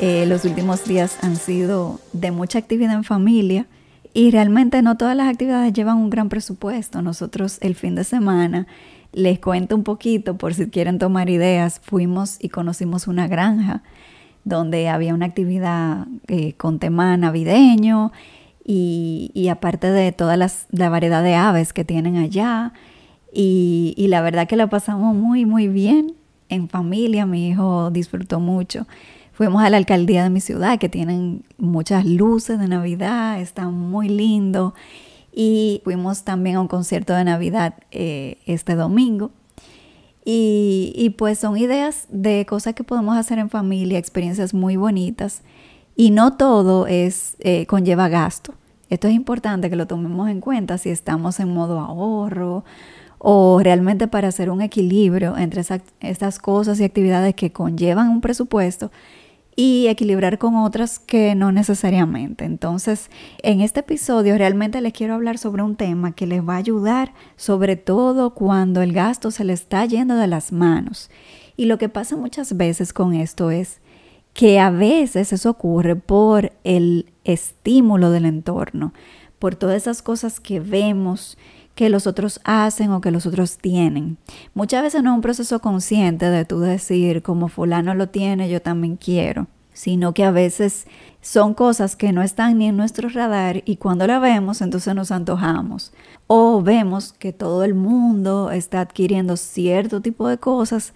Eh, los últimos días han sido de mucha actividad en familia y realmente no todas las actividades llevan un gran presupuesto. Nosotros el fin de semana, les cuento un poquito por si quieren tomar ideas, fuimos y conocimos una granja donde había una actividad eh, con tema navideño y, aparte de toda la variedad de aves que tienen allá. Y, y la verdad que la pasamos muy, muy bien en familia. Mi hijo disfrutó mucho. Fuimos a la alcaldía de mi ciudad que tienen muchas luces de Navidad, está muy lindo. Y fuimos también a un concierto de Navidad eh, este domingo. Y, pues son ideas de cosas que podemos hacer en familia, experiencias muy bonitas. Y no todo es eh, conlleva gasto. Esto es importante que lo tomemos en cuenta si estamos en modo ahorro o realmente para hacer un equilibrio entre estas cosas y actividades que conllevan un presupuesto y equilibrar con otras que no necesariamente. Entonces, en este episodio realmente les quiero hablar sobre un tema que les va a ayudar, sobre todo cuando el gasto se le está yendo de las manos. Y lo que pasa muchas veces con esto es que a veces eso ocurre por el estímulo del entorno, por todas esas cosas que vemos que los otros hacen o que los otros tienen. Muchas veces no es un proceso consciente de tú decir, como fulano lo tiene, yo también quiero, sino que a veces son cosas que no están ni en nuestro radar y cuando la vemos entonces nos antojamos. O vemos que todo el mundo está adquiriendo cierto tipo de cosas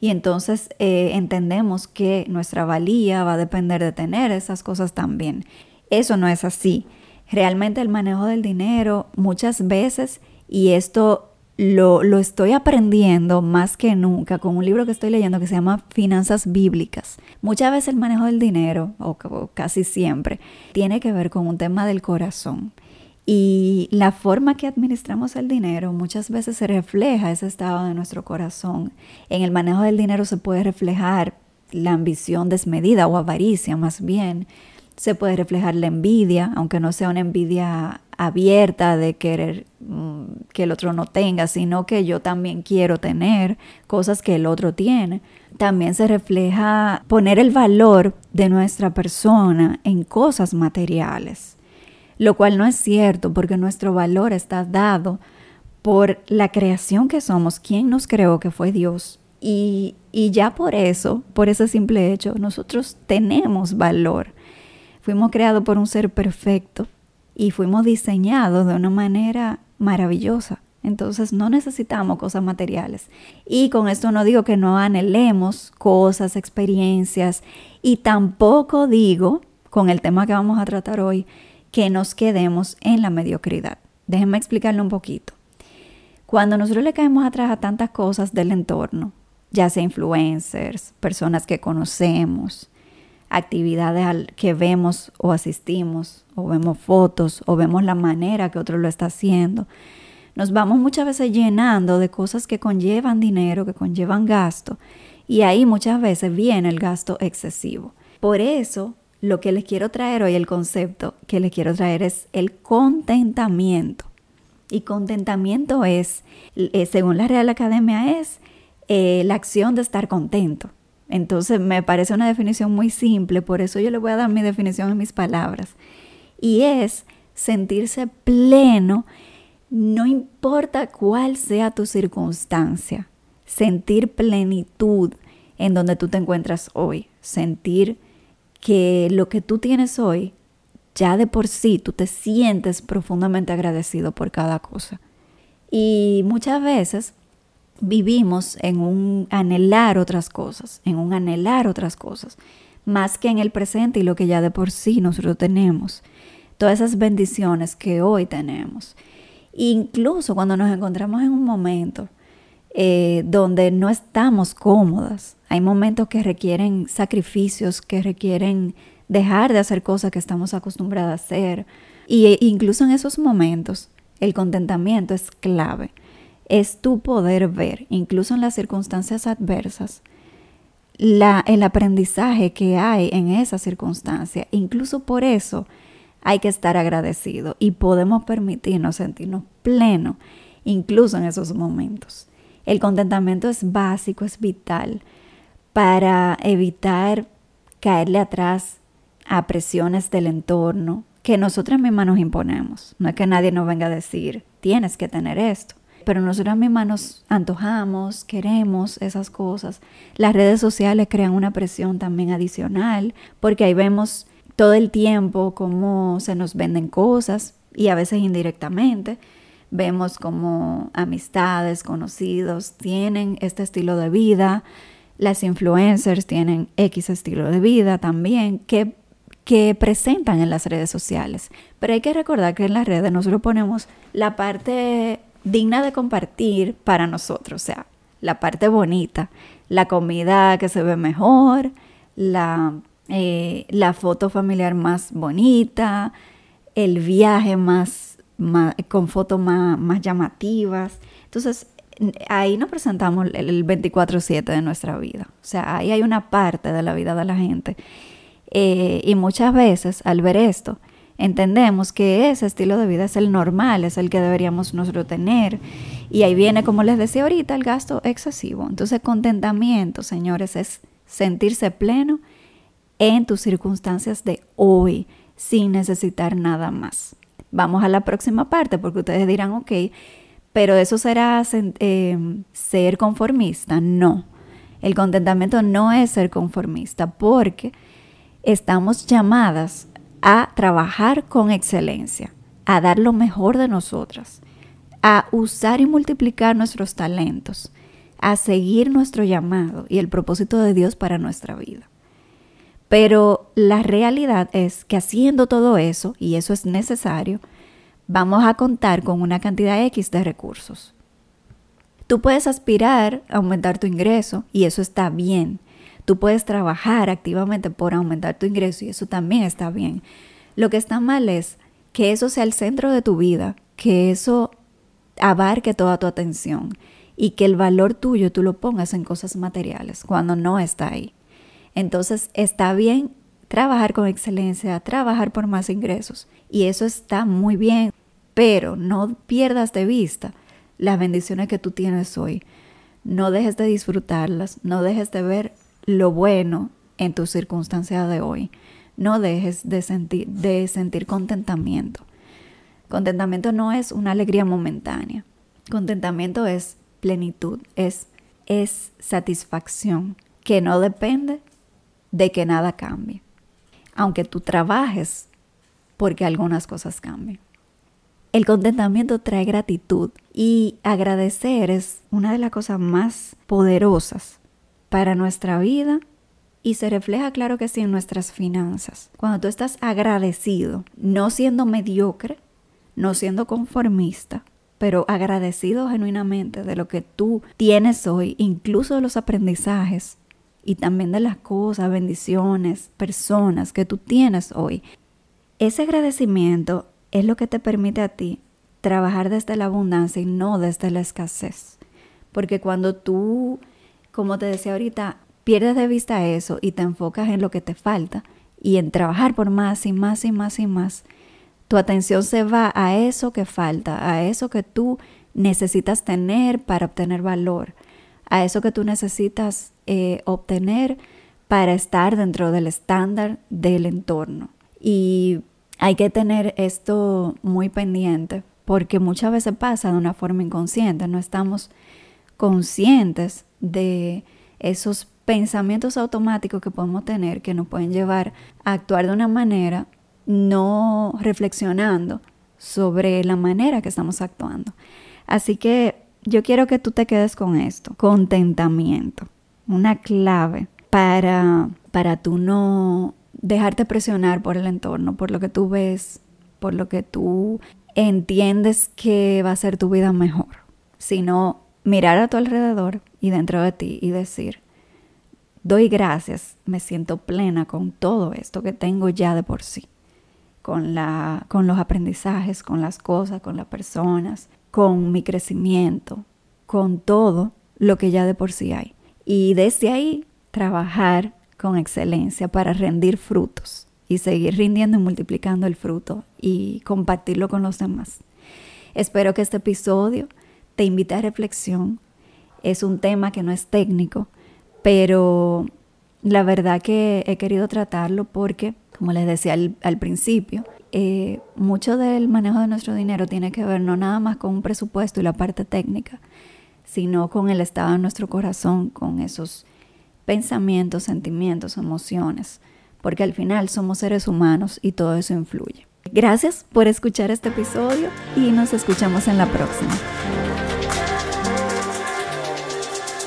y entonces eh, entendemos que nuestra valía va a depender de tener esas cosas también. Eso no es así. Realmente el manejo del dinero muchas veces, y esto lo, lo, estoy aprendiendo más que nunca con un libro que estoy leyendo que se llama Finanzas Bíblicas. Muchas veces el manejo del dinero, o, casi siempre, tiene que ver con un tema del corazón. Y la forma que administramos el dinero muchas veces se refleja ese estado de nuestro corazón. En el manejo del dinero se puede reflejar la ambición desmedida o avaricia más bien, se puede reflejar la envidia, aunque no sea una envidia abierta de querer mm, que el otro no tenga, sino que yo también quiero tener cosas que el otro tiene. También se refleja poner el valor de nuestra persona en cosas materiales, lo cual no es cierto porque nuestro valor está dado por la creación que somos, quien nos creó que fue Dios. Y, y ya por eso, por ese simple hecho, nosotros tenemos valor Fuimos creados por un ser perfecto y fuimos diseñados de una manera maravillosa. Entonces no necesitamos cosas materiales. Y con esto no digo que no anhelemos cosas, experiencias. Y tampoco digo, con el tema que vamos a tratar hoy, que nos quedemos en la mediocridad. Déjenme explicarlo un poquito. Cuando nosotros le caemos atrás a tantas cosas del entorno, ya sea influencers, personas que conocemos, actividades que vemos o asistimos, o vemos fotos, o vemos la manera que otro lo está haciendo. Nos vamos muchas veces llenando de cosas que conllevan dinero, que conllevan gasto, y ahí muchas veces viene el gasto excesivo. Por eso, lo que les quiero traer hoy, el concepto que les quiero traer es el contentamiento. Y contentamiento es, eh, según la Real Academia, es eh, la acción de estar contento. Entonces me parece una definición muy simple, por eso yo le voy a dar mi definición en mis palabras. Y es sentirse pleno, no importa cuál sea tu circunstancia, sentir plenitud en donde tú te encuentras hoy, sentir que lo que tú tienes hoy, ya de por sí tú te sientes profundamente agradecido por cada cosa. Y muchas veces vivimos en un anhelar otras cosas, en un anhelar otras cosas, más que en el presente y lo que ya de por sí nosotros tenemos. Todas esas bendiciones que hoy tenemos. Incluso cuando nos encontramos en un momento eh, donde no estamos cómodas, hay momentos que requieren sacrificios, que requieren dejar de hacer cosas que estamos acostumbrados a hacer. Y e incluso en esos momentos, el contentamiento es clave. Es tu poder ver, incluso en las circunstancias adversas, la, el aprendizaje que hay en esa circunstancia. Incluso por eso hay que estar agradecido y podemos permitirnos sentirnos plenos, incluso en esos momentos. El contentamiento es básico, es vital para evitar caerle atrás a presiones del entorno que nosotras mismas nos imponemos. No es que nadie nos venga a decir, tienes que tener esto. Pero nosotras mismas nos antojamos, queremos esas cosas. Las redes sociales crean una presión también adicional porque ahí vemos todo el tiempo cómo se nos venden cosas y a veces indirectamente. Vemos como amistades, conocidos tienen este estilo de vida, las influencers tienen X estilo de vida también que, que presentan en las redes sociales. Pero hay que recordar que en las redes nosotros ponemos la parte digna de compartir para nosotros, o sea, la parte bonita, la comida que se ve mejor, la, eh, la foto familiar más bonita, el viaje más, con fotos más, más llamativas. Entonces, ahí nos presentamos el 24/7 de nuestra vida. O sea, ahí hay una parte de la vida de la gente. Eh, y muchas veces al ver esto, entendemos que ese estilo de vida es el normal, es el que deberíamos nosotros tener. Y ahí viene, como les decía ahorita, el gasto excesivo. Entonces, contentamiento, señores, es sentirse pleno en tus circunstancias de hoy, sin necesitar nada más. Vamos a la próxima parte, porque ustedes dirán, ok, pero eso será em, ser conformista. No, el contentamiento no es ser conformista porque estamos llamadas a trabajar con excelencia, a dar lo mejor de nosotras, a usar y multiplicar nuestros talentos, a seguir nuestro llamado y el propósito de Dios para nuestra vida. Pero la realidad es que haciendo todo eso, y eso es necesario, vamos a contar con una cantidad X de recursos. Tú puedes aspirar a aumentar tu ingreso y eso está bien. Tú puedes trabajar activamente por aumentar tu ingreso y eso también está bien. Lo que está mal es que eso sea el centro de tu vida, que eso abarque toda tu atención y que el valor tuyo tú lo pongas en cosas materiales cuando no está ahí. Entonces está bien trabajar con excelencia, trabajar por más ingresos y eso está muy bien pero no pierdas de vista las bendiciones que tú tienes hoy. No dejes de disfrutarlas, no dejes de ver lo bueno en tus circunstancias de hoy. No dejes de sentir, de sentir contentamiento. Contentamiento no es una alegría momentánea. Contentamiento es plenitud, es, es satisfacción que no depende de que nada cambie. Aunque tú trabajes porque algunas cosas cambien. El contentamiento trae gratitud y agradecer es una de las cosas más poderosas para nuestra vida y se refleja, claro que sí, en nuestras finanzas. Cuando tú estás agradecido, no siendo mediocre, no siendo conformista, pero agradecido genuinamente de lo que tú tienes hoy, incluso de los aprendizajes y también de las cosas, bendiciones, personas que tú tienes hoy. Ese agradecimiento es lo que te permite a ti trabajar desde la abundancia y no desde la escasez. Porque cuando tú, como te decía ahorita, pierdes de vista eso y te enfocas en lo que te falta y en trabajar por más y más y más y más, tu atención se va a eso que falta, a eso que tú necesitas tener para obtener valor, a eso que tú necesitas eh, obtener para estar dentro del estándar del entorno. Y hay que tener esto muy pendiente porque muchas veces pasa de una forma inconsciente, no estamos conscientes de esos pensamientos automáticos que podemos tener que nos pueden llevar a actuar de una manera no reflexionando sobre la manera que estamos actuando. Así que yo quiero que tú te quedes con esto, contentamiento, una clave para, para tú no dejarte presionar por el entorno, por lo que tú ves, por lo que tú entiendes que va a ser tu vida mejor, sino mirar a tu alrededor y dentro de ti y decir, doy gracias, me siento plena con todo esto que tengo ya de por sí, con, la, con los aprendizajes, con las cosas, con las personas, con mi crecimiento, con todo lo que ya de por sí hay. Y desde ahí trabajar con excelencia para rendir frutos y seguir rindiendo y multiplicando el fruto y compartirlo con los demás. Espero que este episodio te invite a reflexión. Es un tema que no es técnico, pero la verdad que he querido tratarlo porque, como les decía al, principio, eh, mucho del manejo de nuestro dinero tiene que ver no nada más con un presupuesto y la parte técnica, sino con el estado de nuestro corazón, con esos pensamientos, sentimientos, emociones, porque al final somos seres humanos y todo eso influye. Gracias por escuchar este episodio y nos escuchamos en la próxima.